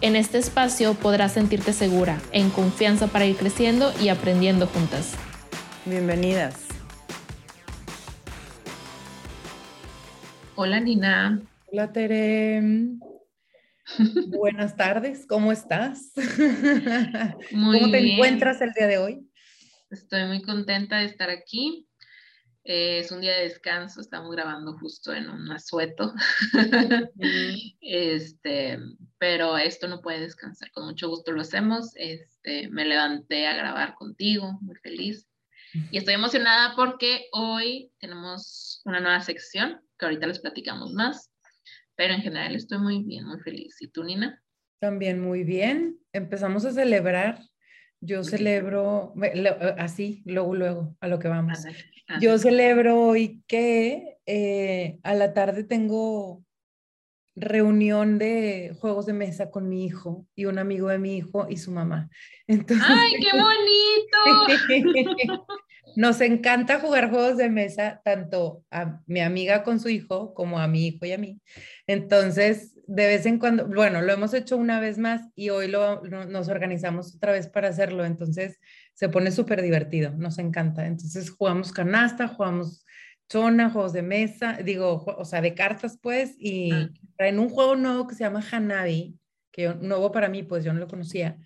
En este espacio podrás sentirte segura, en confianza para ir creciendo y aprendiendo juntas. Bienvenidas. Hola Nina. Hola Tere. Buenas tardes, ¿cómo estás? ¿Cómo te encuentras el día de hoy? Estoy muy contenta de estar aquí. Eh, es un día de descanso, estamos grabando justo en un asueto. este, pero esto no puede descansar, con mucho gusto lo hacemos. Este, me levanté a grabar contigo, muy feliz. Y estoy emocionada porque hoy tenemos una nueva sección que ahorita les platicamos más. Pero en general estoy muy bien, muy feliz. ¿Y tú, Nina? También muy bien. Empezamos a celebrar yo celebro, así, luego, luego, a lo que vamos. Yo celebro hoy que eh, a la tarde tengo reunión de juegos de mesa con mi hijo y un amigo de mi hijo y su mamá. ¡Ay, qué bonito! Nos encanta jugar juegos de mesa, tanto a mi amiga con su hijo como a mi hijo y a mí. Entonces, de vez en cuando, bueno, lo hemos hecho una vez más y hoy lo, nos organizamos otra vez para hacerlo. Entonces, se pone súper divertido, nos encanta. Entonces, jugamos canasta, jugamos chona, juegos de mesa, digo, o sea, de cartas, pues, y ah. en un juego nuevo que se llama Hanabi, que nuevo para mí, pues yo no lo conocía.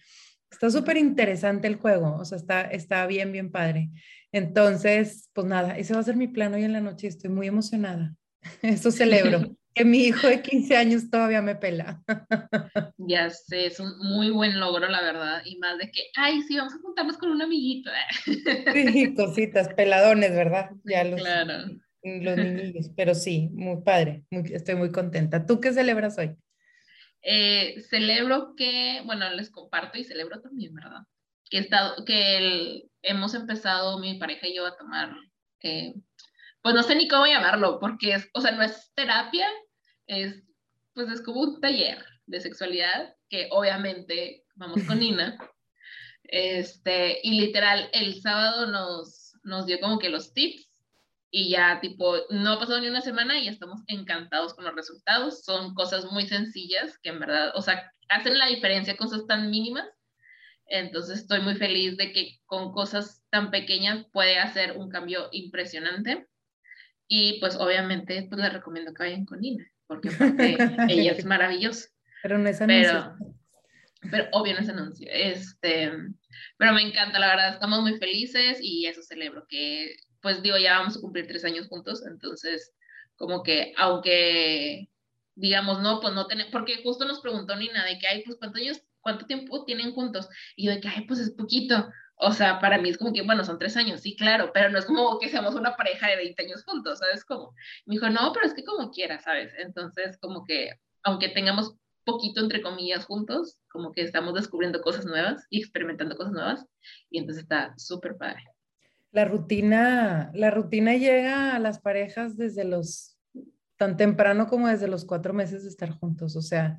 Está súper interesante el juego, o sea, está, está bien, bien padre. Entonces, pues nada, ese va a ser mi plan hoy en la noche. Estoy muy emocionada. Eso celebro. que mi hijo de 15 años todavía me pela. Ya sé, es un muy buen logro, la verdad. Y más de que, ay, sí, vamos a juntarnos con un amiguito. Sí, cositas, peladones, ¿verdad? Ya los, claro. los niños, pero sí, muy padre. estoy muy contenta. ¿Tú qué celebras hoy? Eh, celebro que, bueno, les comparto y celebro también, ¿verdad? Que, estado, que hemos empezado mi pareja y yo a tomar, eh, pues no sé ni cómo llamarlo, porque es, o sea, no es terapia, es, pues es como un taller de sexualidad que obviamente vamos con Nina. Este, y literal, el sábado nos, nos dio como que los tips y ya tipo, no ha pasado ni una semana y estamos encantados con los resultados. Son cosas muy sencillas que en verdad, o sea, hacen la diferencia, cosas tan mínimas. Entonces estoy muy feliz de que con cosas tan pequeñas puede hacer un cambio impresionante. Y pues obviamente pues les recomiendo que vayan con Nina, porque ella es maravillosa. Pero no es anuncio. Pero, pero obvio no es anuncio. Este, pero me encanta, la verdad, estamos muy felices y eso celebro, que pues digo, ya vamos a cumplir tres años juntos, entonces como que aunque digamos, no, pues no tenemos, porque justo nos preguntó Nina de que, ay, pues cuántos años, cuánto tiempo tienen juntos, y yo de que, ay, pues es poquito, o sea, para mí es como que, bueno, son tres años, sí, claro, pero no es como que seamos una pareja de 20 años juntos, ¿sabes cómo? Me dijo, no, pero es que como quieras, ¿sabes? Entonces, como que, aunque tengamos poquito, entre comillas, juntos, como que estamos descubriendo cosas nuevas y experimentando cosas nuevas, y entonces está súper padre. La rutina, la rutina llega a las parejas desde los, tan temprano como desde los cuatro meses de estar juntos. O sea,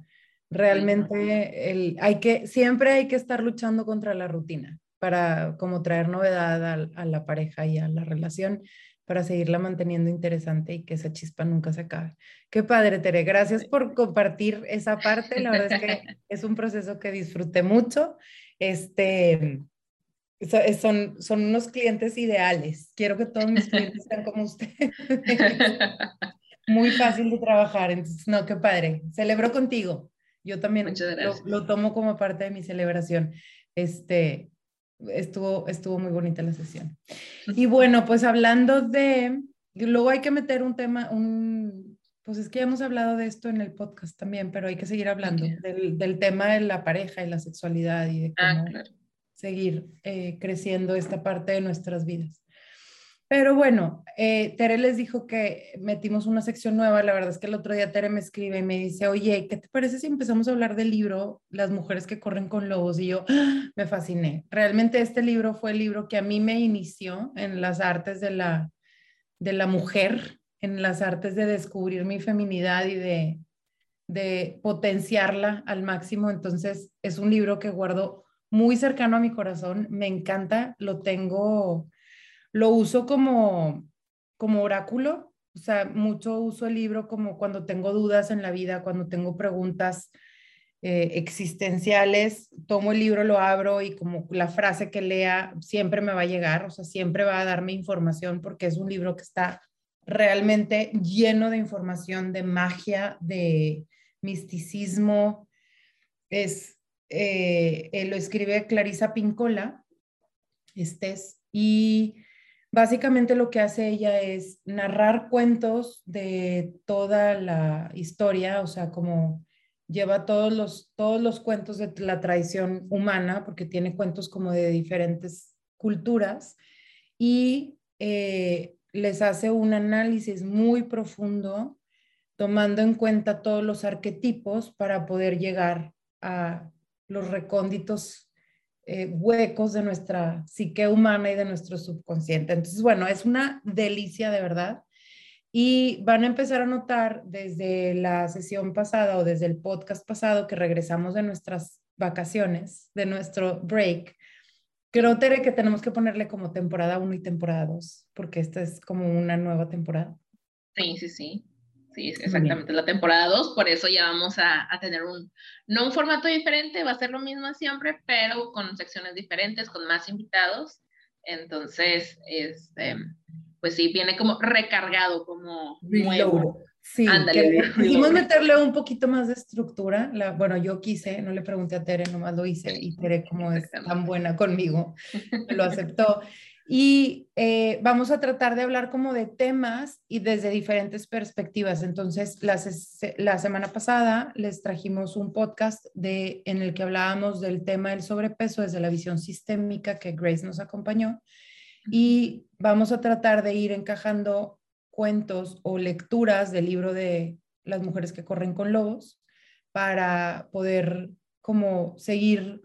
realmente el, hay que, siempre hay que estar luchando contra la rutina para como traer novedad a, a, la pareja y a la relación para seguirla manteniendo interesante y que esa chispa nunca se acabe. Qué padre, Tere. Gracias por compartir esa parte. La verdad es que es un proceso que disfruté mucho. Este, son, son unos clientes ideales. Quiero que todos mis clientes sean como usted. Muy fácil de trabajar. Entonces, no, qué padre. Celebro contigo. Yo también lo, lo, tomo como parte de mi celebración. Este, estuvo, estuvo muy bonita la sesión. Y bueno, pues hablando de, luego hay que meter un tema, un, pues es que ya hemos hablado de esto en el podcast también, pero hay que seguir hablando del, del, tema de la pareja y la sexualidad y de ah, cómo, seguir eh, creciendo esta parte de nuestras vidas. Pero bueno, eh, Tere les dijo que metimos una sección nueva. La verdad es que el otro día Tere me escribe y me dice, oye, ¿qué te parece si empezamos a hablar del libro Las mujeres que corren con lobos? Y yo ¡ah! me fasciné. Realmente este libro fue el libro que a mí me inició en las artes de la, de la mujer, en las artes de descubrir mi feminidad y de, de potenciarla al máximo. Entonces es un libro que guardo muy cercano a mi corazón. Me encanta, lo tengo lo uso como, como oráculo, o sea, mucho uso el libro como cuando tengo dudas en la vida, cuando tengo preguntas eh, existenciales, tomo el libro, lo abro y como la frase que lea siempre me va a llegar, o sea, siempre va a darme información porque es un libro que está realmente lleno de información, de magia, de misticismo. Es, eh, eh, lo escribe Clarisa Pincola, este es, y Básicamente lo que hace ella es narrar cuentos de toda la historia, o sea, como lleva todos los, todos los cuentos de la tradición humana, porque tiene cuentos como de diferentes culturas, y eh, les hace un análisis muy profundo, tomando en cuenta todos los arquetipos para poder llegar a los recónditos eh, huecos de nuestra psique humana y de nuestro subconsciente. Entonces, bueno, es una delicia de verdad. Y van a empezar a notar desde la sesión pasada o desde el podcast pasado que regresamos de nuestras vacaciones, de nuestro break. Creo, Tere, que tenemos que ponerle como temporada 1 y temporada 2, porque esta es como una nueva temporada. Sí, sí, sí. Sí, exactamente, la temporada 2, por eso ya vamos a, a, tener un, no un formato diferente, va a ser lo mismo siempre, pero con secciones diferentes, con más invitados. Entonces, este, pues sí, viene como recargado, como nuevo. Sí, quisimos meterle un poquito más de estructura. La, bueno, yo quise, no le pregunté a Tere, nomás lo hice y Tere, como es tan buena conmigo, lo aceptó. Y eh, vamos a tratar de hablar como de temas y desde diferentes perspectivas. Entonces, la, semana pasada les trajimos un podcast de, en el que hablábamos del tema del sobrepeso desde la visión sistémica que Grace nos acompañó. Y vamos a tratar de ir encajando cuentos o lecturas del libro de Las mujeres que corren con lobos para poder como seguir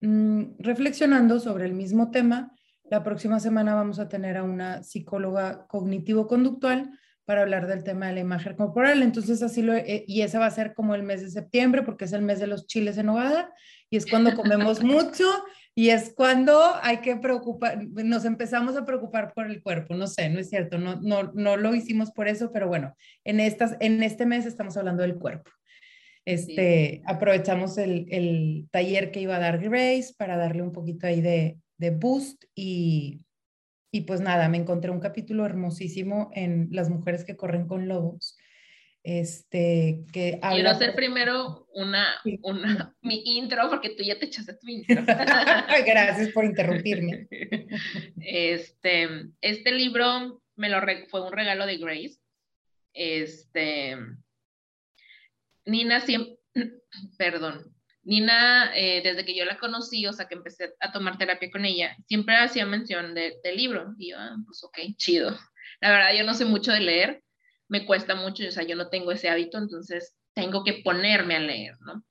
mm, reflexionando sobre el mismo tema la próxima semana vamos a tener a una psicóloga cognitivo-conductual para hablar del tema de la imagen corporal. Entonces, así lo, eh, y ese va a ser como el mes de septiembre, porque es el mes de los chiles en nogada, y es cuando comemos mucho, y es cuando hay que preocupar, nos empezamos a preocupar por el cuerpo. No sé, no es cierto, no, no, no lo hicimos por eso, pero bueno, en, estas, en este mes estamos hablando del cuerpo. Este, Aprovechamos el, el taller que iba a dar Grace para darle un poquito ahí de, de Boost y, y pues nada, me encontré un capítulo hermosísimo en Las mujeres que corren con lobos. Este, que Quiero hacer primero una, una, mi intro, porque tú ya te echaste tu intro. Gracias por interrumpirme. Este, este libro me lo fue un regalo de Grace. Este, Nina siempre, perdón, Nina, eh, desde que yo la conocí, o sea, que empecé a tomar terapia con ella, siempre hacía mención del libro. Y yo, ah, pues ok, chido. La verdad, yo no sé mucho de leer, me cuesta mucho, o sea, yo no tengo ese hábito, entonces tengo que ponerme a leer, ¿no?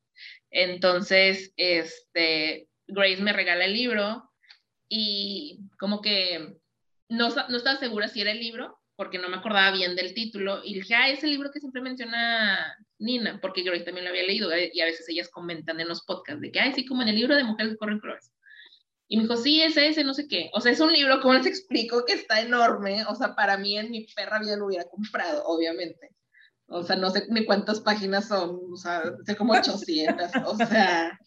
Entonces, este, Grace me regala el libro y como que no, no estaba segura si era el libro, porque no me acordaba bien del título, y dije, ah, es el libro que siempre menciona Nina, porque Grace también lo había leído, eh, y a veces ellas comentan en los podcasts de que, ay, sí, como en el libro de Mujeres corren flores. Y me dijo, sí, es ese, no sé qué. O sea, es un libro, como les explico, que está enorme. O sea, para mí en mi perra vida lo hubiera comprado, obviamente. O sea, no sé ni cuántas páginas son, o sea, sé como 800. o sea,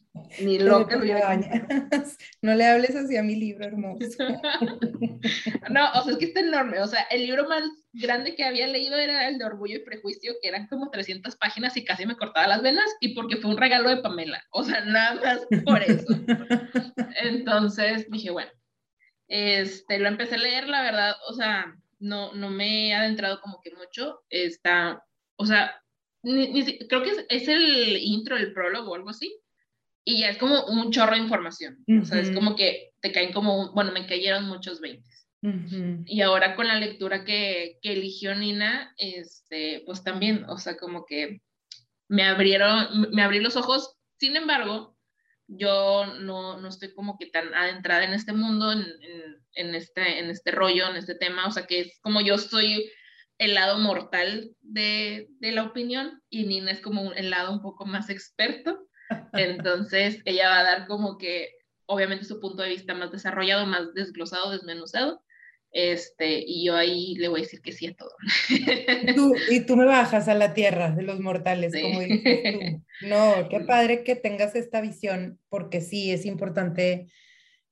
ni lo No le hables así a mi libro hermoso. no, o sea, es que está enorme. O sea, el libro más grande que había leído era el de Orgullo y Prejuicio, que eran como 300 páginas y casi me cortaba las venas, y porque fue un regalo de Pamela. O sea, nada más por eso. Entonces dije, bueno, este, lo empecé a leer, la verdad, o sea, no, no me he adentrado como que mucho. Está, o sea, creo que es, es el intro, el prólogo o algo así y ya es como un chorro de información. O sea, es como que te caen como, bueno, me cayeron muchos 20. Y ahora con la lectura que, que, eligió Nina, este, pues también, o sea, como que me abrieron, me abrí los ojos. Sin embargo, yo no, no estoy como que tan adentrada en este mundo, en, en, este, en este rollo, en este tema, o sea, que es como yo soy el lado mortal de, de la opinión y Nina es como el lado un poco más experto. Entonces, ella va a dar como que, obviamente, su punto de vista más desarrollado, más desglosado, desmenuzado. Este, y yo ahí le voy a decir que sí a todo. y tú me bajas a la tierra de los mortales, como dices tú. No, qué padre que tengas esta visión, porque sí, es importante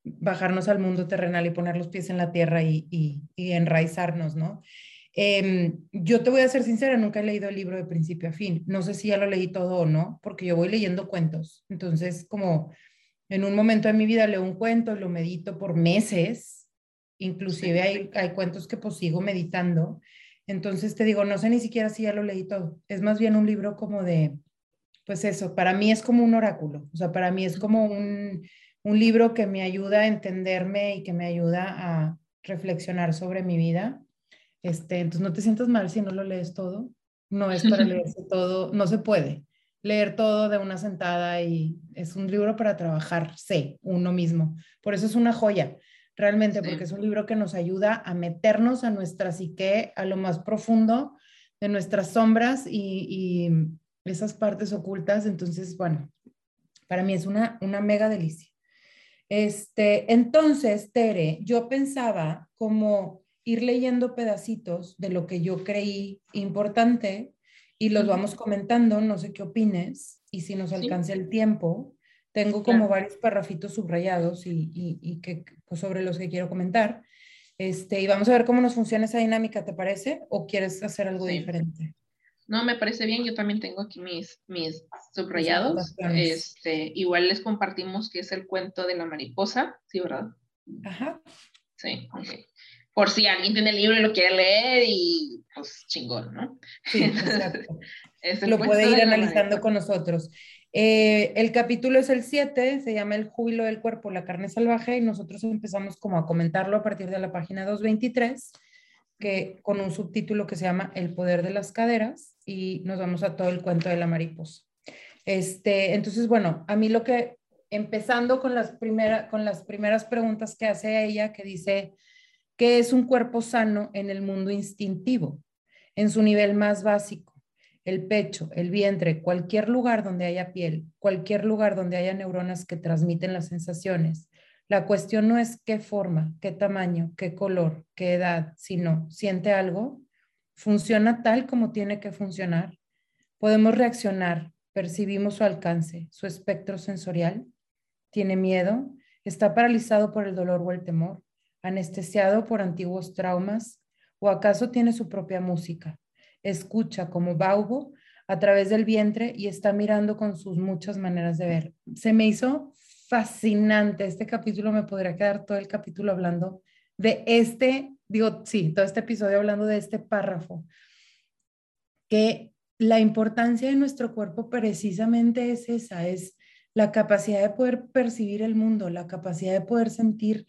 bajarnos al mundo terrenal y poner los pies en la tierra y, y, y enraizarnos, ¿no? Em, yo te voy a ser sincera, nunca he leído el libro de principio a fin. No sé si ya lo leí todo o no, porque yo voy leyendo cuentos. Entonces, como en un momento de mi vida leo un cuento, lo medito por meses, inclusive hay, hay cuentos que pues sigo meditando. Entonces te digo, no sé ni siquiera si ya lo leí todo. Es más bien un libro como de, pues eso, para mí es como un oráculo, o sea, para mí es como un, un libro que me ayuda a entenderme y que me ayuda a reflexionar sobre mi vida este, entonces no te sientas mal si no lo lees todo. No es para leerse todo, no se puede leer todo de una sentada y es un libro para trabajarse uno mismo. Por eso es una joya, realmente, porque es un libro que nos ayuda a meternos a nuestra psique, a lo más profundo de nuestras sombras y, y esas partes ocultas. Entonces, bueno, para mí es una, una mega delicia. Este, entonces, Tere, yo pensaba como ir leyendo pedacitos de lo que yo creí importante y los vamos comentando, no sé qué opines, y si nos alcance el tiempo, tengo como varios parrafitos subrayados y, y, que, pues, sobre los que quiero comentar. Este, y vamos a ver cómo nos funciona esa dinámica, ¿te parece? ¿O quieres hacer algo diferente? No, me parece bien, yo también tengo aquí mis, mis subrayados. Este, igual les compartimos que es el cuento de la mariposa, ¿sí, verdad? Ajá. Sí, ok por si alguien tiene el libro y lo quiere leer y pues chingón, ¿no? Sí, exacto. lo puede ir analizando con nosotros. Eh, el capítulo es el 7, se llama El júbilo del cuerpo, la carne salvaje, y nosotros empezamos como a comentarlo a partir de la página 223, que, con un subtítulo que se llama El poder de las caderas, y nos vamos a todo el cuento de la mariposa. Este, entonces, bueno, a mí lo que, empezando con las, primera, con las primeras preguntas que hace ella, que dice, ¿Qué es un cuerpo sano en el mundo instintivo? En su nivel más básico, el pecho, el vientre, cualquier lugar donde haya piel, cualquier lugar donde haya neuronas que transmiten las sensaciones. La cuestión no es qué forma, qué tamaño, qué color, qué edad, sino, ¿siente algo? ¿Funciona tal como tiene que funcionar? ¿Podemos reaccionar? ¿Percibimos su alcance, su espectro sensorial? ¿Tiene miedo? ¿Está paralizado por el dolor o el temor? Anestesiado por antiguos traumas, o acaso tiene su propia música. Escucha como Baubo a través del vientre y está mirando con sus muchas maneras de ver. Se me hizo fascinante este capítulo, me podría quedar todo el capítulo hablando de este, digo, sí, todo este episodio hablando de este párrafo, que la importancia de nuestro cuerpo precisamente es esa, es la capacidad de poder percibir el mundo, la capacidad de poder sentir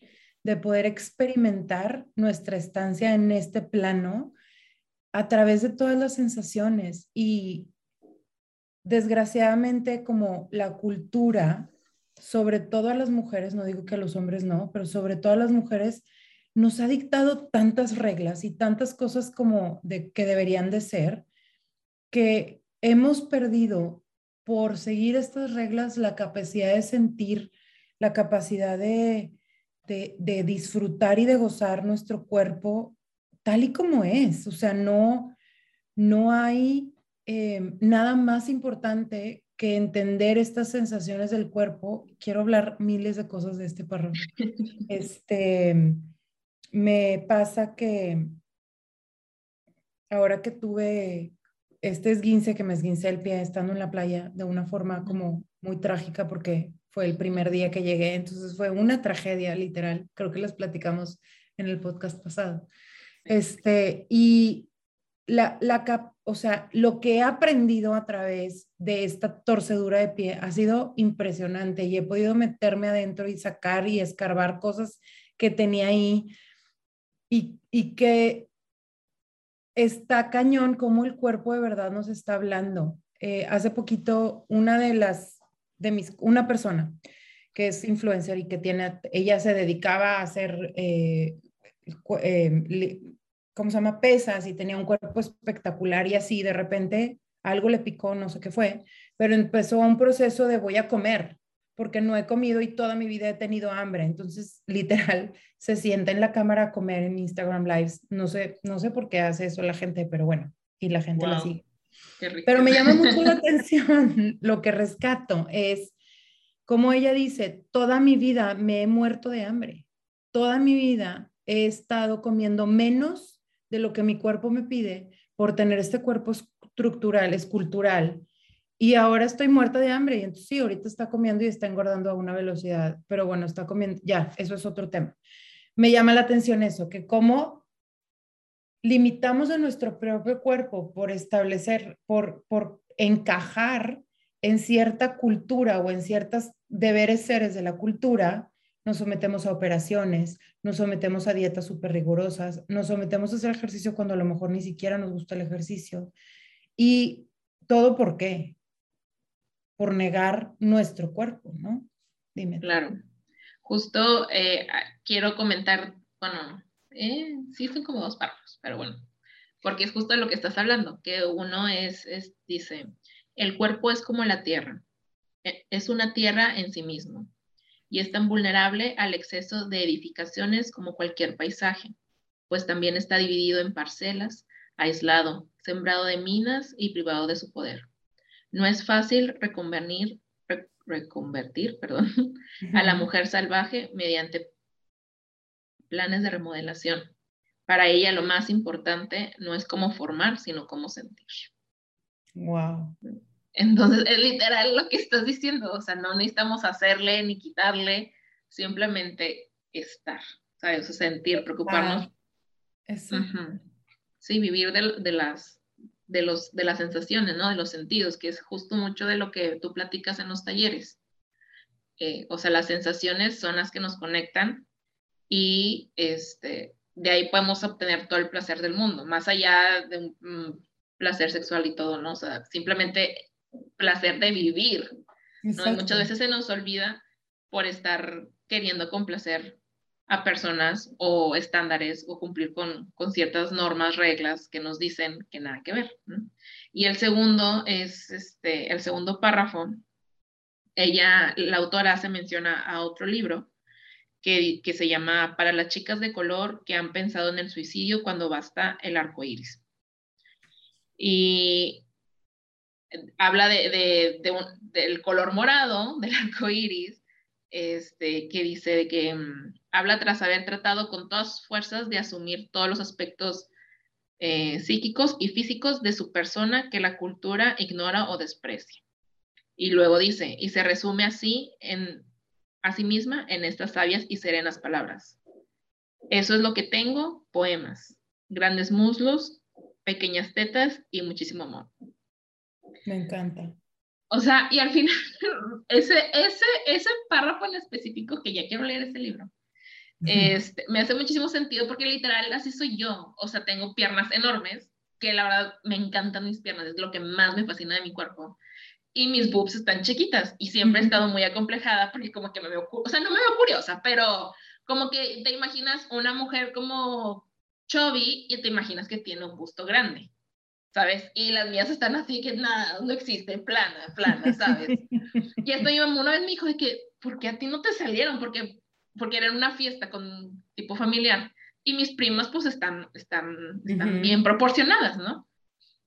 de poder experimentar nuestra estancia en este plano a través de todas las sensaciones. Y desgraciadamente como la cultura, sobre todo a las mujeres, no digo que a los hombres no, pero sobre todo a las mujeres, nos ha dictado tantas reglas y tantas cosas como de que deberían de ser, que hemos perdido por seguir estas reglas la capacidad de sentir, la capacidad de, de, disfrutar y de gozar nuestro cuerpo tal y como es. O sea, no, no hay eh, nada más importante que entender estas sensaciones del cuerpo. Quiero hablar miles de cosas de este párrafo. Este, me pasa que ahora que tuve este esguince, que me esguince el pie estando en la playa de una forma como muy trágica porque fue el primer día que llegué, entonces fue una tragedia literal, creo que les platicamos en el podcast pasado. Este, y la, la, o sea, lo que he aprendido a través de esta torcedura de pie ha sido impresionante y he podido meterme adentro y sacar y escarbar cosas que tenía ahí y, y que está cañón como el cuerpo de verdad nos está hablando. Eh, hace poquito, una de las, de mis, una persona que es influencer y que tiene, ella se dedicaba a hacer, eh, eh, ¿cómo se llama? Pesas y tenía un cuerpo espectacular y así, de repente algo le picó, no sé qué fue, pero empezó un proceso de voy a comer, porque no he comido y toda mi vida he tenido hambre. Entonces, literal, se sienta en la cámara a comer en Instagram Lives. No sé, no sé por qué hace eso la gente, pero bueno, y la gente la sigue. Pero me llama mucho la atención, lo que rescato es, como ella dice, toda mi vida me he muerto de hambre. Toda mi vida he estado comiendo menos de lo que mi cuerpo me pide por tener este cuerpo estructural, escultural, y ahora estoy muerta de hambre y entonces sí, ahorita está comiendo y está engordando a una velocidad, pero bueno, está comiendo, ya, eso es otro tema. Me llama la atención eso, que cómo limitamos a nuestro propio cuerpo por establecer, por, por encajar en cierta cultura o en ciertos deberes seres de la cultura, nos sometemos a operaciones, nos sometemos a dietas súper rigurosas, nos sometemos a hacer ejercicio cuando a lo mejor ni siquiera nos gusta el ejercicio. ¿Y todo por qué? por negar nuestro cuerpo, ¿no? Dime. Claro. Justo eh, quiero comentar, bueno, eh, sí son como dos párrafos, pero bueno, porque es justo lo que estás hablando, que uno es, es, dice, el cuerpo es como la tierra, e, es una tierra en sí mismo y es tan vulnerable al exceso de edificaciones como cualquier paisaje, pues también está dividido en parcelas, aislado, sembrado de minas y privado de su poder. No es fácil reconvertir, reconvertir perdón, a la mujer salvaje mediante planes de remodelación. Para ella lo más importante no es cómo formar, sino cómo sentir. Wow. Entonces, es literal lo que estás diciendo, o sea, no necesitamos hacerle ni quitarle, simplemente estar, ¿sabes? sentir, preocuparnos. Sí, vivir de, las, de, los, de las sensaciones, ¿no? De los sentidos, que es justo mucho de lo que tú platicas en los talleres. Eh, o sea, las sensaciones son las que nos conectan y este, de ahí podemos obtener todo el placer del mundo, más allá de un mm, placer sexual y todo, ¿no? O sea, simplemente placer de vivir, ¿no? Y muchas veces se nos olvida por estar queriendo complacer a personas o estándares o cumplir con, con, ciertas normas, reglas que nos dicen que nada que ver. Y el segundo es, este, el segundo párrafo, ella, la autora se menciona a otro libro que, se llama Para las chicas de color que han pensado en el suicidio cuando basta el arco iris. Y habla de, de del color morado del arco iris, este, que dice que mm, habla tras haber tratado con todas fuerzas de asumir todos los aspectos eh, psíquicos y físicos de su persona que la cultura ignora o desprecia. Y luego dice, y se resume así en a sí misma en estas sabias y serenas palabras. Eso es lo que tengo, poemas, grandes muslos, pequeñas tetas y muchísimo amor. Me encanta. O sea, y al final, ese, ese, ese párrafo en específico, que ya quiero leer ese libro, este, me hace muchísimo sentido porque literal así soy yo. O sea, tengo piernas enormes, que la verdad me encantan mis piernas, es lo que más me fascina de mi cuerpo. Y mis boobs están chiquitas y siempre he estado muy acomplejada porque como que me veo, o sea, no me veo curiosa, pero como que te imaginas una mujer como chubby y te imaginas que tiene un busto grande. ¿sabes? Y las mías están así que nada, no existe, plana, plana, ¿sabes? y esto mi mamá una vez me dijo de que, ¿por qué a ti no te salieron? Porque porque era una fiesta con tipo familiar y mis primas pues están, están, están bien proporcionadas, ¿no?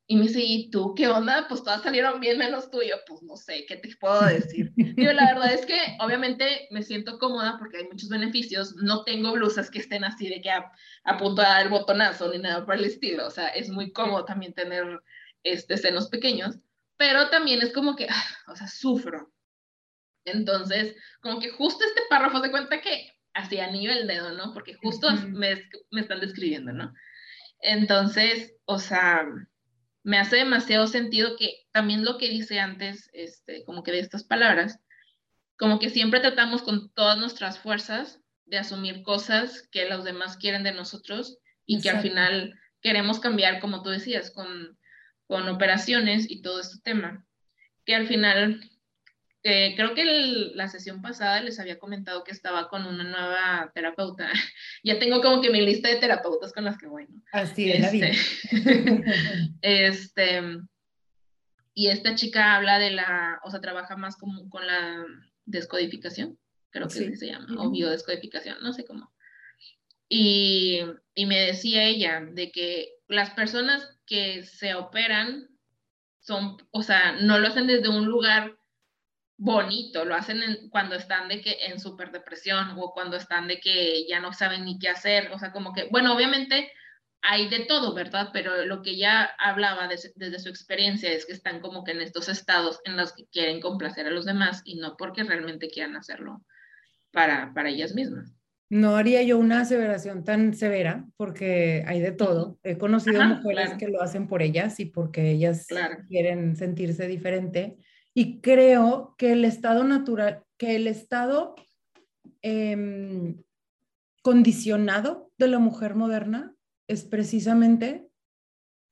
Y me dice, ¿y tú qué onda? Pues todas salieron bien menos tuyo. Pues no sé, ¿qué te puedo decir? Yo la verdad es que obviamente me siento cómoda porque hay muchos beneficios. No tengo blusas que estén así de que a, a punto de dar el botonazo ni nada por el estilo. O sea, es muy cómodo también tener este, senos pequeños. Pero también es como que, ah, o sea, sufro. Entonces, como que justo este párrafo de cuenta que así a nivel dedo, ¿no? Porque justo me, me, están describiendo, ¿no? Entonces, o sea, me hace demasiado sentido que también lo que dice antes, este, como que de estas palabras, como que siempre tratamos con todas nuestras fuerzas de asumir cosas que los demás quieren de nosotros y que al final queremos cambiar, como tú decías, con, con operaciones y todo este tema. Que al final, eh, creo que la sesión pasada les había comentado que estaba con una nueva terapeuta. ya tengo como que mi lista de terapeutas con las que voy, ¿no? Así es, este, este, y esta chica habla de la, o sea, trabaja más como con la descodificación, creo que se llama, o biodescodificación, no sé cómo. Y, y me decía ella de que las personas que se operan son, o sea, no lo hacen desde un lugar bonito, lo hacen cuando están de que en súper depresión o cuando están de que ya no saben ni qué hacer, o sea, como que, bueno, obviamente hay de todo, ¿verdad? Pero lo que ella hablaba desde su experiencia es que están como que en estos estados en los que quieren complacer a los demás y no porque realmente quieran hacerlo para, para ellas mismas. No haría yo una aseveración tan severa porque hay de todo. He conocido mujeres que lo hacen por ellas y porque ellas quieren sentirse diferente. Y creo que el estado natural, que el estado em, condicionado de la mujer moderna es precisamente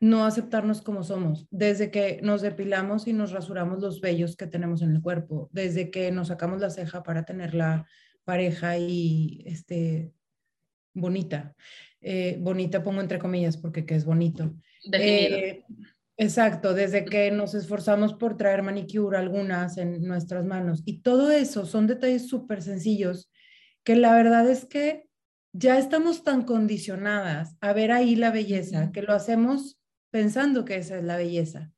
no aceptarnos como somos, desde que nos depilamos y nos rasuramos los vellos que tenemos en el cuerpo, desde que nos sacamos la ceja para tener la pareja y este, bonita. Eh, bonita pongo entre comillas porque que es bonito. Eh, exacto, desde que nos esforzamos por traer manicure algunas en nuestras manos. Y todo eso son detalles súper sencillos que la verdad es que ya estamos tan condicionadas a ver ahí la belleza que lo hacemos pensando que esa es la belleza.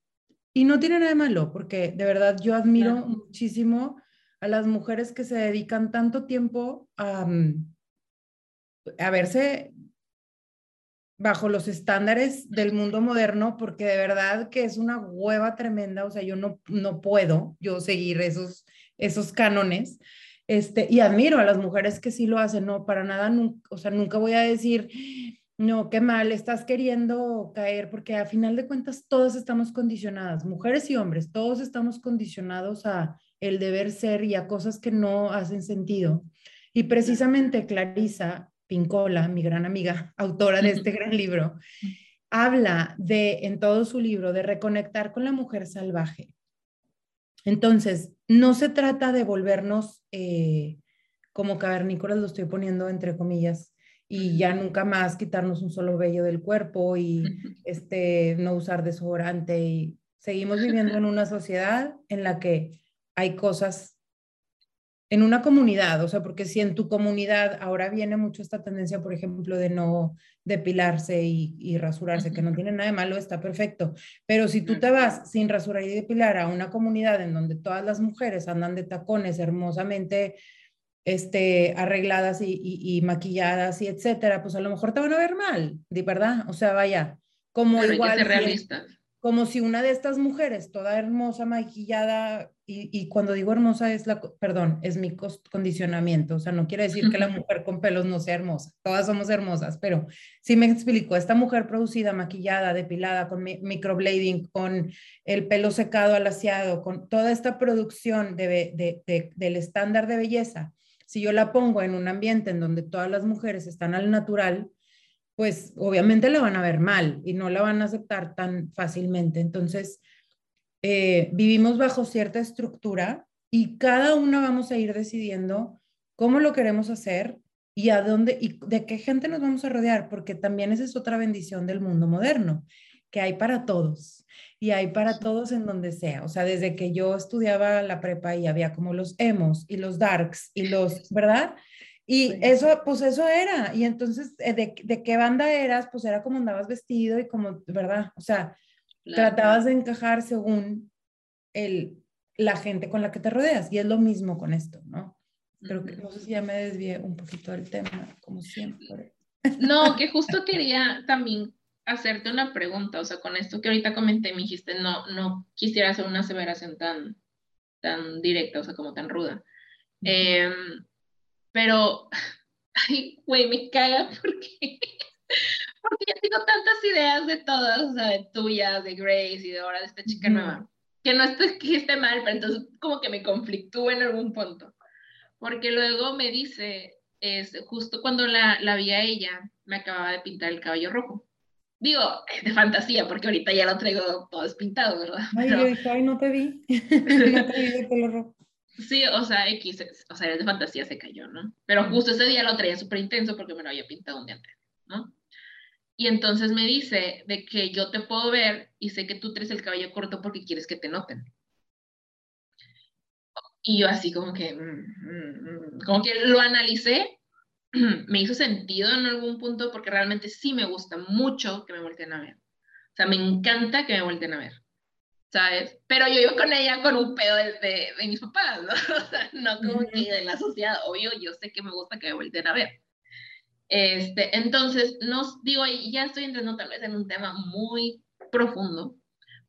Y no tiene nada de malo, porque de verdad yo admiro muchísimo a las mujeres que se dedican tanto tiempo a, mm, a verse bajo los estándares del mundo moderno, porque de verdad que es una hueva tremenda, o sea, yo no, no puedo yo seguir esos, esos cánones. Este, y admiro a las mujeres que sí lo hacen, no, para nada, nunca, o sea, nunca voy a decir, no, qué mal, estás queriendo caer, porque a final de cuentas todas estamos condicionadas, mujeres y hombres, todos estamos condicionados a el deber ser y a cosas que no hacen sentido. Y precisamente Clarisa Pincola, mi gran amiga, autora de este gran libro, habla de, en todo su libro, de reconectar con la mujer salvaje. Entonces, no se trata de volvernos eh, como cavernícolas, lo estoy poniendo entre comillas, y ya nunca más quitarnos un solo vello del cuerpo y este, no usar desodorante. Y seguimos viviendo en una sociedad en la que hay cosas en una comunidad, o sea, porque si en tu comunidad ahora viene mucho esta tendencia, por ejemplo, de no depilarse y, rasurarse, que no tiene nada de malo, está perfecto. Pero si tú te vas sin rasurar y depilar a una comunidad en donde todas las mujeres andan de tacones hermosamente este, arregladas y, maquilladas y etcétera, pues a lo mejor te van a ver mal, ¿de verdad? O sea, vaya, como igual. Como si una de estas mujeres, toda hermosa, maquillada, y, cuando digo hermosa es la, perdón, es mi condicionamiento, o sea, no quiere decir que la mujer con pelos no sea hermosa, todas somos hermosas, pero sí me explico, esta mujer producida, maquillada, depilada, con microblading, con el pelo secado, alaciado, con toda esta producción de, del estándar de belleza, si yo la pongo en un ambiente en donde todas las mujeres están al natural, pues obviamente la van a ver mal y no la van a aceptar tan fácilmente. Entonces, eh, vivimos bajo cierta estructura y cada una vamos a ir decidiendo cómo lo queremos hacer y a dónde y de qué gente nos vamos a rodear, porque también esa es otra bendición del mundo moderno, que hay para todos y hay para todos en donde sea. O sea, desde que yo estudiaba la prepa y había como los emos y los darks y los, ¿verdad? Y eso, pues eso era. Y entonces, eh, de, de, qué banda eras? Pues era como andabas vestido y como, ¿verdad? O sea, tratabas de encajar según el, la gente con la que te rodeas. Y es lo mismo con esto, ¿no? Creo que no sé si ya me desvié un poquito del tema, como siempre. No, que justo quería también hacerte una pregunta, o sea, con esto que ahorita comenté, me dijiste, no, no quisiera hacer una aseveración tan, tan directa, o sea, como tan ruda. Em, pero, ay, güey, me caga porque porque ya tengo tantas ideas de todas, o sea, de tuyas, de Grace y de ahora de esta chica nueva, que no esté, que esté mal, pero entonces como que me conflictúa en algún punto. Porque luego me dice, es justo cuando la, la vi a ella, me acababa de pintar el cabello rojo. Digo, de fantasía, porque ahorita ya lo traigo todo despintado, ¿verdad? Ay, yo dije, ay, no te vi. no te vi de pelo rojo. Sí, o sea, X, o sea, de fantasía se cayó, ¿no? Pero justo ese día lo traía súper intenso porque me lo había pintado un día antes, ¿no? Y entonces me dice de que yo te puedo ver y sé que tú traes el cabello corto porque quieres que te noten. Y yo así como que, mm, mm, mm, como que lo analicé, me hizo sentido en algún punto porque realmente sí me gusta mucho que me vuelten a ver. O sea, me encanta que me vuelten a ver. ¿Sabes? Pero yo iba con ella con un pedo de, de, mis papás, ¿no? O sea, no como que de la sociedad. Obvio, yo sé que me gusta que me vuelten a ver. Este, entonces, nos digo, ya estoy entrando tal vez en un tema muy profundo,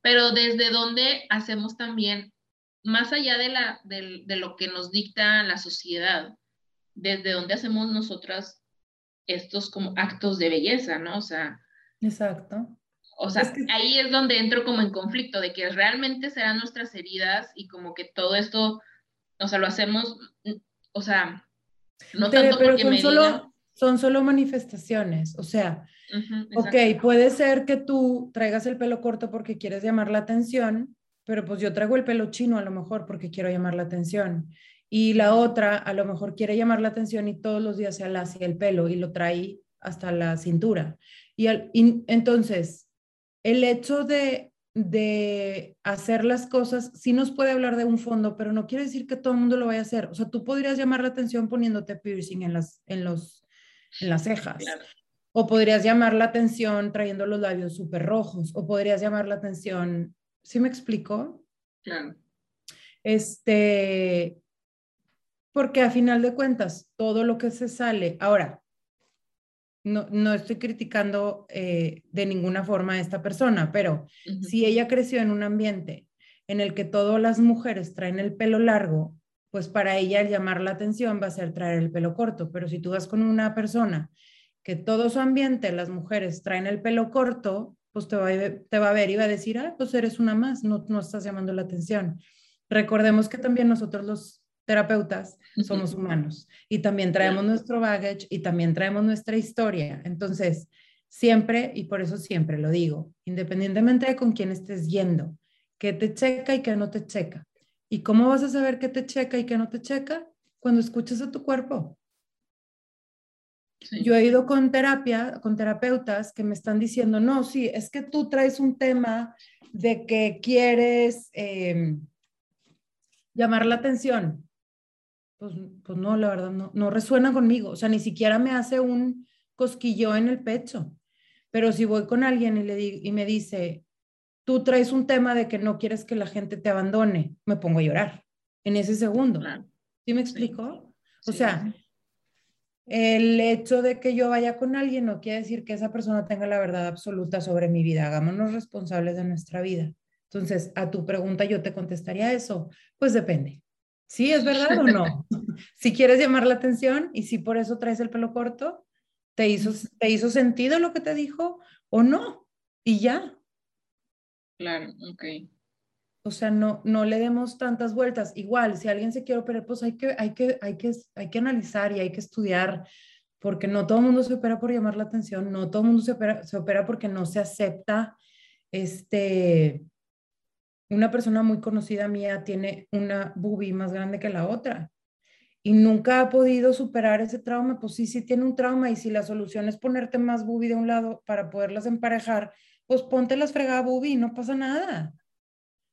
pero desde donde hacemos también más allá de, la, de, lo que nos dicta la sociedad, desde donde hacemos nosotras estos como actos de belleza, ¿no? O sea. Exacto. O sea, ahí es donde entro como en conflicto, de que realmente serán nuestras heridas y como que todo esto, o sea, lo hacemos, o sea, no tanto porque son solo, son solo manifestaciones, o sea, ok, puede ser que tú traigas el pelo corto porque quieres llamar la atención, pero pues yo traigo el pelo chino a lo mejor porque quiero llamar la atención. Y la otra a lo mejor quiere llamar la atención y todos los días se alacia el pelo y lo trae hasta la cintura. Y, entonces, el hecho de, de hacer las cosas sí nos puede hablar de un fondo, pero no quiere decir que todo el mundo lo vaya a hacer. O sea, tú podrías llamar la atención poniéndote piercing en las, en los, en las cejas. O podrías llamar la atención trayendo los labios súper rojos. O podrías llamar la atención ¿Sí me explico? Claro. Este, porque a final de cuentas, todo lo que se sale, ahora, no, no estoy criticando eh, de ninguna forma a esta persona, pero si ella creció en un ambiente en el que todas las mujeres traen el pelo largo, pues para ella el llamar la atención va a ser traer el pelo corto, pero si tú vas con una persona que todo su ambiente, las mujeres traen el pelo corto, pues te va, a, te va a ver y va a decir, ah, pues eres una más, no, no estás llamando la atención. Recordemos que también nosotros los terapeutas somos humanos y también traemos nuestro baggage y también traemos nuestra historia. Entonces, siempre, y por eso siempre lo digo, independientemente de con quién estés yendo, qué te checa y qué no te checa. ¿Y cómo vas a saber qué te checa y qué no te checa? Cuando escuchas a tu cuerpo. Yo he ido con terapia, con terapeutas que me están diciendo, no, sí, es que tú traes un tema de que quieres em, llamar la atención. Pues, pues no, la verdad, no, no resuena conmigo. O sea, ni siquiera me hace un cosquillo en el pecho. Pero si voy con alguien y, le y me dice, tú traes un tema de que no quieres que la gente te abandone, me pongo a llorar en ese segundo. ¿Sí me explico? O sea, el hecho de que yo vaya con alguien no quiere decir que esa persona tenga la verdad absoluta sobre mi vida. Hagámonos responsables de nuestra vida. Entonces, a tu pregunta yo te contestaría eso. Pues depende. ¿Sí es verdad o no? si quieres llamar la atención y si por eso traes el pelo corto, ¿te hizo, te hizo sentido lo que te dijo o no? Y ya. Claro, ok. O sea, no, no le demos tantas vueltas. Igual, si alguien se quiere operar, pues hay que, hay, que, hay, que, hay que analizar y hay que estudiar, porque no todo el mundo se opera por llamar la atención, no todo el mundo se opera, se opera porque no se acepta. Este, una persona muy conocida mía tiene una boobie más grande que la otra y nunca ha podido superar ese trauma. Pues sí, sí tiene un trauma y si la solución es ponerte más boobie de un lado para poderlas emparejar, pues ponte las fregadas boobie, no pasa nada.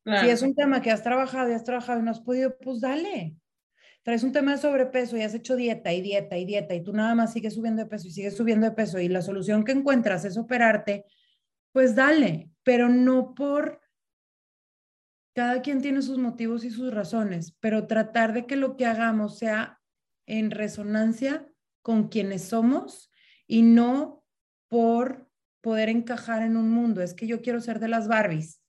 Si es un tema que has trabajado y has trabajado y no has podido, pues dale. Traes un tema de sobrepeso y has hecho dieta y dieta y dieta y tú nada más sigues subiendo de peso y sigues subiendo de peso y la solución que encuentras es operarte, pues dale, pero no por... Cada quien tiene sus motivos y sus razones, pero tratar de que lo que hagamos sea en resonancia con quienes somos y no por poder encajar en un mundo. Es que yo quiero ser de las Barbies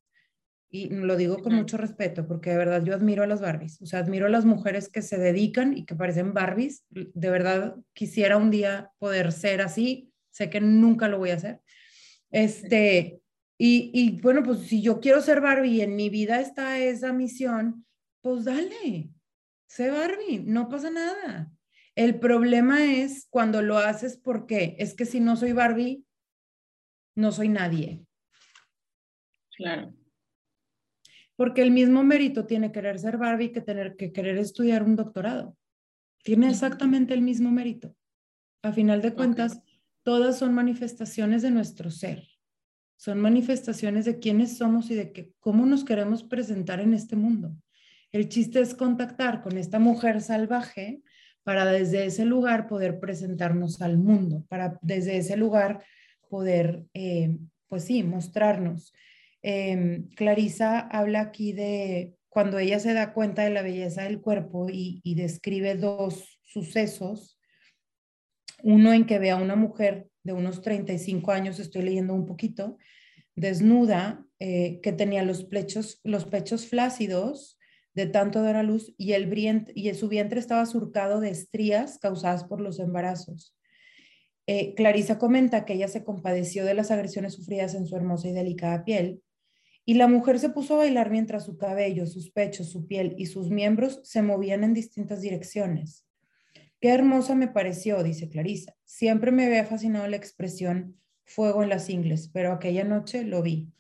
y lo digo con mucho respeto, porque de verdad yo admiro a las Barbies, o sea, admiro a las mujeres que se dedican y que parecen Barbies. De verdad quisiera un día poder ser así, sé que nunca lo voy a hacer. Este, y, y bueno, pues si yo quiero ser Barbie y en mi vida está esa misión, pues dale, sé Barbie, no pasa nada. El problema es cuando lo haces porque es que si no soy Barbie, no soy nadie. Claro. Porque el mismo mérito tiene querer ser Barbie que tener que querer estudiar un doctorado. Tiene exactamente el mismo mérito. A final de cuentas, todas son manifestaciones de nuestro ser. Son manifestaciones de quiénes somos y de que, cómo nos queremos presentar en este mundo. El chiste es contactar con esta mujer salvaje para desde ese lugar poder presentarnos al mundo, para desde ese lugar poder, eh, pues sí, mostrarnos. Eh, Clarisa habla aquí de cuando ella se da cuenta de la belleza del cuerpo y, y describe dos sucesos, uno en que ve a una mujer de unos 35 años, estoy leyendo un poquito, desnuda, eh, que tenía los pechos, los pechos flácidos de tanto dar a luz y, el y su vientre estaba surcado de estrías causadas por los embarazos. Eh, Clarisa comenta que ella se compadeció de las agresiones sufridas en su hermosa y delicada piel y la mujer se puso a bailar mientras su cabello, sus pechos, su piel y sus miembros se movían en distintas direcciones. Qué hermosa me pareció, dice Clarisa. Siempre me había fascinado la expresión fuego en las ingles, pero aquella noche lo vi.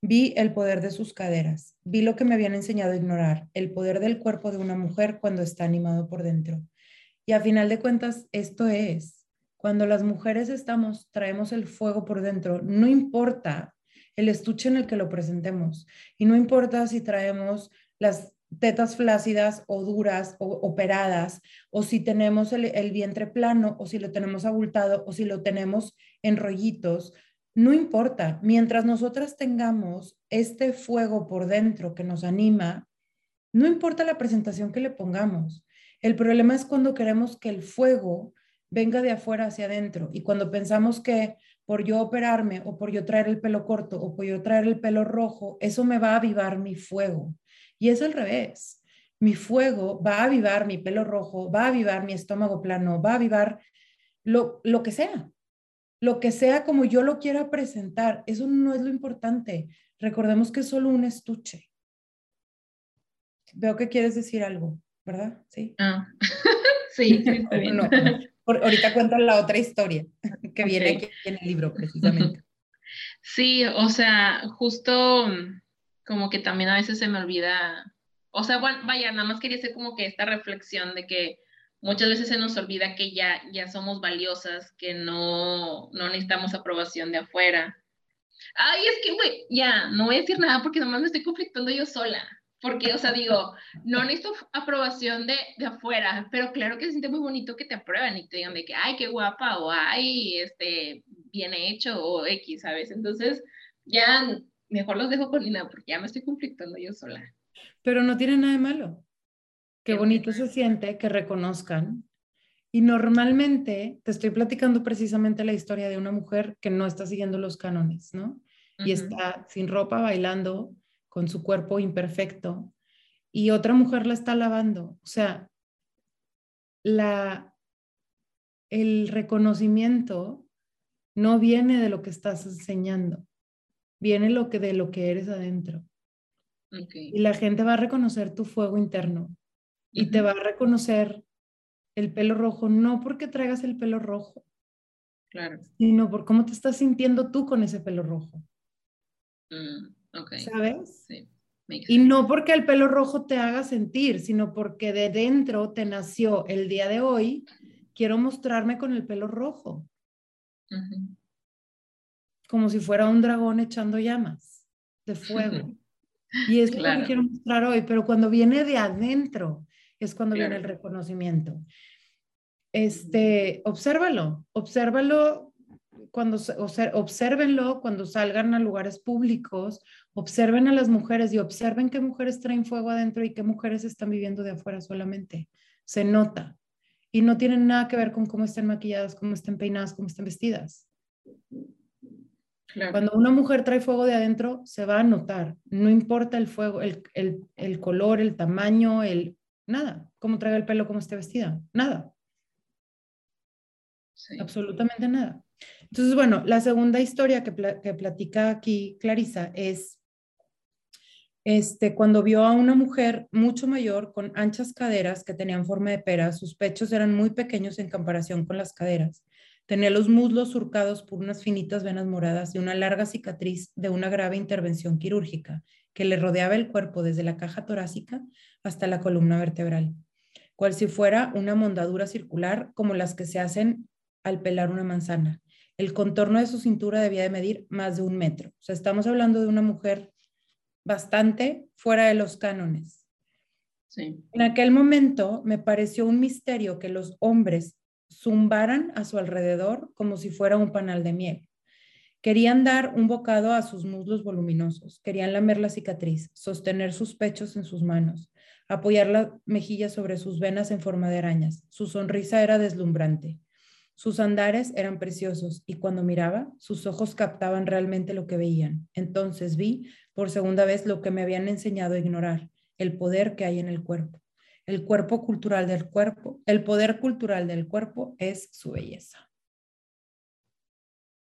Vi el poder de sus caderas, vi lo que me habían enseñado a ignorar, el poder del cuerpo de una mujer cuando está animado por dentro. Y a final de cuentas, esto es, cuando las mujeres estamos, traemos el fuego por dentro, no importa el estuche en el que lo presentemos. Y no importa si traemos las tetas flácidas o duras o operadas, o si tenemos el, vientre plano, o si lo tenemos abultado, o si lo tenemos en rollitos, no importa. Mientras nosotras tengamos este fuego por dentro que nos anima, no importa la presentación que le pongamos. El problema es cuando queremos que el fuego venga de afuera hacia adentro y cuando pensamos que por yo operarme o por yo traer el pelo corto o por yo traer el pelo rojo, eso me va a avivar mi fuego. Y es al revés. Mi fuego va a avivar mi pelo rojo, va a avivar mi estómago plano, va a avivar lo, lo que sea. Lo que sea como yo lo quiera presentar. Eso no es lo importante. Recordemos que es solo un estuche. Veo que quieres decir algo, ¿verdad? Sí. Ah. sí, sí, está bien. ahorita cuentan la otra historia que viene aquí en el libro, precisamente. Sí, o sea, justo como que también a veces se me olvida, o sea, bueno, vaya, nada más quería hacer como que esta reflexión de que muchas veces se nos olvida que ya, ya somos valiosas, que no, no necesitamos aprobación de afuera. Ay, es que, güey, ya, no voy a decir nada porque nomás me estoy conflictando yo sola. Porque, o sea, digo, no necesito aprobación de, de afuera, pero claro que se siente muy bonito que te aprueben y te digan de que, ay, qué guapa, o ay, este, bien hecho, o X, ¿sabes? Entonces, ya mejor los dejo con Lina porque ya me estoy conflictando yo sola. Pero no tiene nada de malo. Qué bonito se siente que reconozcan. Y normalmente te estoy platicando precisamente la historia de una mujer que no está siguiendo los cánones, ¿no? Y está sin ropa bailando con su cuerpo imperfecto y otra mujer la está lavando. O sea, la, el reconocimiento no viene de lo que estás enseñando, viene lo que, de lo que eres adentro. Y la gente va a reconocer tu fuego interno y te va a reconocer el pelo rojo, no porque traigas el pelo rojo, claro. sino por cómo te estás sintiendo tú con ese pelo rojo. Mm. ¿Sabes? Y no porque el pelo rojo te haga sentir, sino porque de dentro te nació el día de hoy, quiero mostrarme con el pelo rojo. Como si fuera un dragón echando llamas de fuego. y es lo que quiero mostrar hoy, pero cuando viene de adentro es cuando viene el reconocimiento. Este, obsérvalo, obsérvalo cuando observenlo cuando salgan a lugares públicos, observen a las mujeres y observen qué mujeres traen fuego adentro y qué mujeres están viviendo de afuera solamente. Se nota. Y no tienen nada que ver con cómo estén maquilladas, cómo estén peinadas, cómo estén vestidas. Cuando una mujer trae fuego de adentro, se va a notar. No importa el fuego, el, el, el color, el tamaño, el nada. Cómo traiga el pelo, cómo esté vestida. Nada. Absolutamente nada. Entonces, bueno, la segunda historia que, platica aquí Clarisa es este, cuando vio a una mujer mucho mayor con anchas caderas que tenían forma de pera, sus pechos eran muy pequeños en comparación con las caderas. Tenía los muslos surcados por unas finitas venas moradas y una larga cicatriz de una grave intervención quirúrgica que le rodeaba el cuerpo desde la caja torácica hasta la columna vertebral, cual si fuera una mondadura circular como las que se hacen al pelar una manzana. El contorno de su cintura debía de medir más de un metro. O sea, estamos hablando de una mujer bastante fuera de los cánones. En aquel momento me pareció un misterio que los hombres zumbaran a su alrededor como si fuera un panal de miel. Querían dar un bocado a sus muslos voluminosos, querían lamer la cicatriz, sostener sus pechos en sus manos, apoyar la mejilla sobre sus venas en forma de arañas. Su sonrisa era deslumbrante. Sus andares eran preciosos y cuando miraba, sus ojos captaban realmente lo que veían. Entonces vi por segunda vez lo que me habían enseñado a ignorar, el poder que hay en el cuerpo. El cuerpo cultural del cuerpo, el poder cultural del cuerpo es su belleza.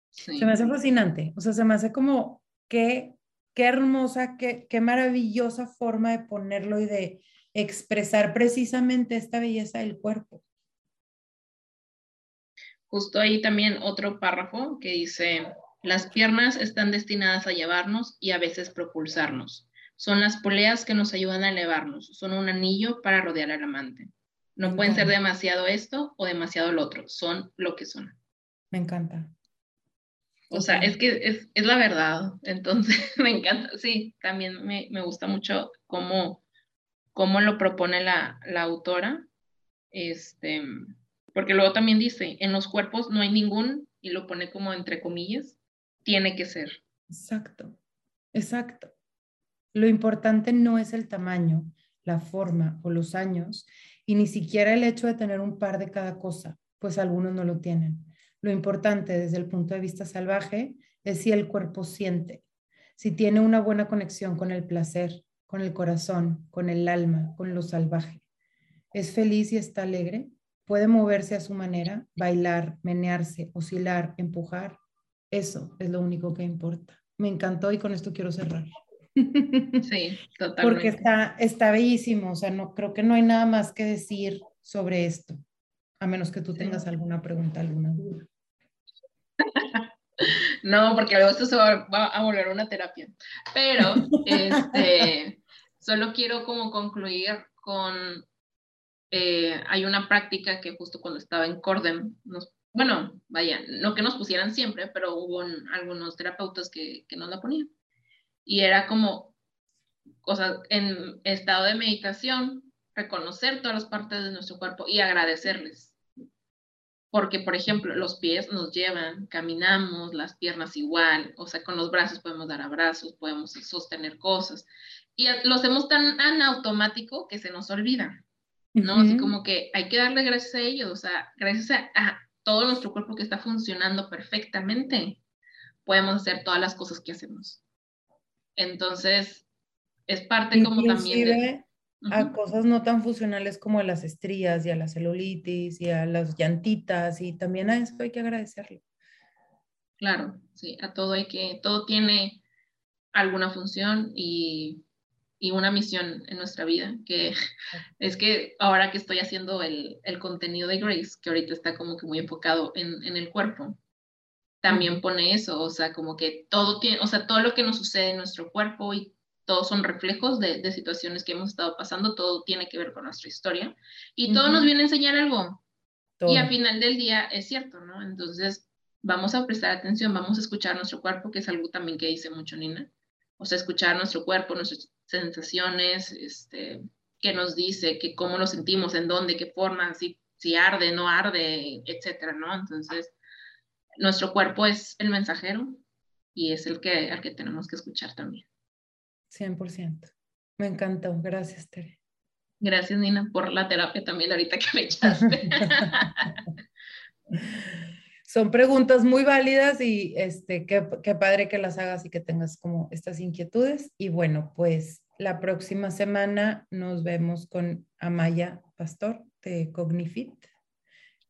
Se me hace fascinante, o sea, se me hace como qué, qué hermosa, qué, qué maravillosa forma de ponerlo y de expresar precisamente esta belleza del cuerpo. Justo ahí también otro párrafo que dice, las piernas están destinadas a llevarnos y a veces propulsarnos. Son las poleas que nos ayudan a elevarnos. Son un anillo para rodear al amante. No pueden ser demasiado esto o demasiado lo otro. Son lo que son. Me encanta. O sea, es que es, la verdad. Entonces, me encanta. Sí, también me, gusta mucho cómo, cómo lo propone la, la autora. Este, porque luego también dice, en los cuerpos no hay ningún, y lo pone como entre comillas, tiene que ser. Exacto, exacto. Lo importante no es el tamaño, la forma o los años, y ni siquiera el hecho de tener un par de cada cosa, pues algunos no lo tienen. Lo importante desde el punto de vista salvaje es si el cuerpo siente, si tiene una buena conexión con el placer, con el corazón, con el alma, con lo salvaje. Es feliz y está alegre, puede moverse a su manera, bailar, menearse, oscilar, empujar, eso es lo único que importa. Me encantó y con esto quiero cerrar. Sí, totalmente. Porque está, está bellísimo, o sea, no, creo que no hay nada más que decir sobre esto, a menos que tú tengas alguna pregunta, alguna duda. No, porque luego esto se va, a volver una terapia. Pero, este, solo quiero como concluir con, eh, hay una práctica que justo cuando estaba en Cordem nos bueno, vaya, no que nos pusieran siempre, pero hubo algunos terapeutas que, que nos la ponían. Y era como, o sea, en estado de meditación, reconocer todas las partes de nuestro cuerpo y agradecerles. Porque, por ejemplo, los pies nos llevan, caminamos, las piernas igual, o sea, con los brazos podemos dar abrazos, podemos sostener cosas. Y lo hacemos tan, tan automático que se nos olvida, ¿no? Así como que hay que darle gracias a ellos, o sea, gracias a todo nuestro cuerpo que está funcionando perfectamente, podemos hacer todas las cosas que hacemos. Entonces, es parte como también de... a cosas no tan funcionales como a las estrías y a la celulitis y a las llantitas y también a eso hay que agradecerle. Claro, sí, a todo hay que, todo tiene alguna función y y una misión en nuestra vida, que es que ahora que estoy haciendo el, el contenido de Grace, que ahorita está como que muy enfocado en, en, el cuerpo, también pone eso, o sea, como que todo tiene, o sea, todo lo que nos sucede en nuestro cuerpo y todos son reflejos de, de situaciones que hemos estado pasando, todo tiene que ver con nuestra historia y todo nos viene a enseñar algo. Y al final del día es cierto, ¿no? Entonces, vamos a prestar atención, vamos a escuchar nuestro cuerpo, que es algo también que dice mucho Nina. O sea, escuchar nuestro cuerpo, nuestras sensaciones, este, qué nos dice, que cómo lo sentimos, en dónde, qué forma, si, si arde, no arde, etcétera, ¿no? Entonces, nuestro cuerpo es el mensajero y es el que, al que tenemos que escuchar también. 100%. Me encantó. Gracias, Tere. Gracias, Nina, por la terapia también ahorita que me echaste. son preguntas muy válidas y este, qué, qué, padre que las hagas y que tengas como estas inquietudes. Y bueno, pues la próxima semana nos vemos con Amaya Pastor de Cognifit.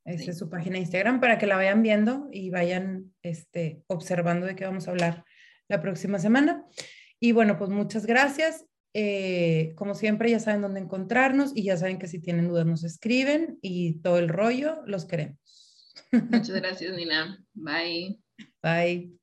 Esa es este, su página de Instagram para que la vayan viendo y vayan este, observando de qué vamos a hablar la próxima semana. Y bueno, pues muchas gracias. Eh, como siempre, ya saben dónde encontrarnos y ya saben que si tienen dudas nos escriben y todo el rollo, los queremos. Muchas gracias, Nina. Bye. Bye.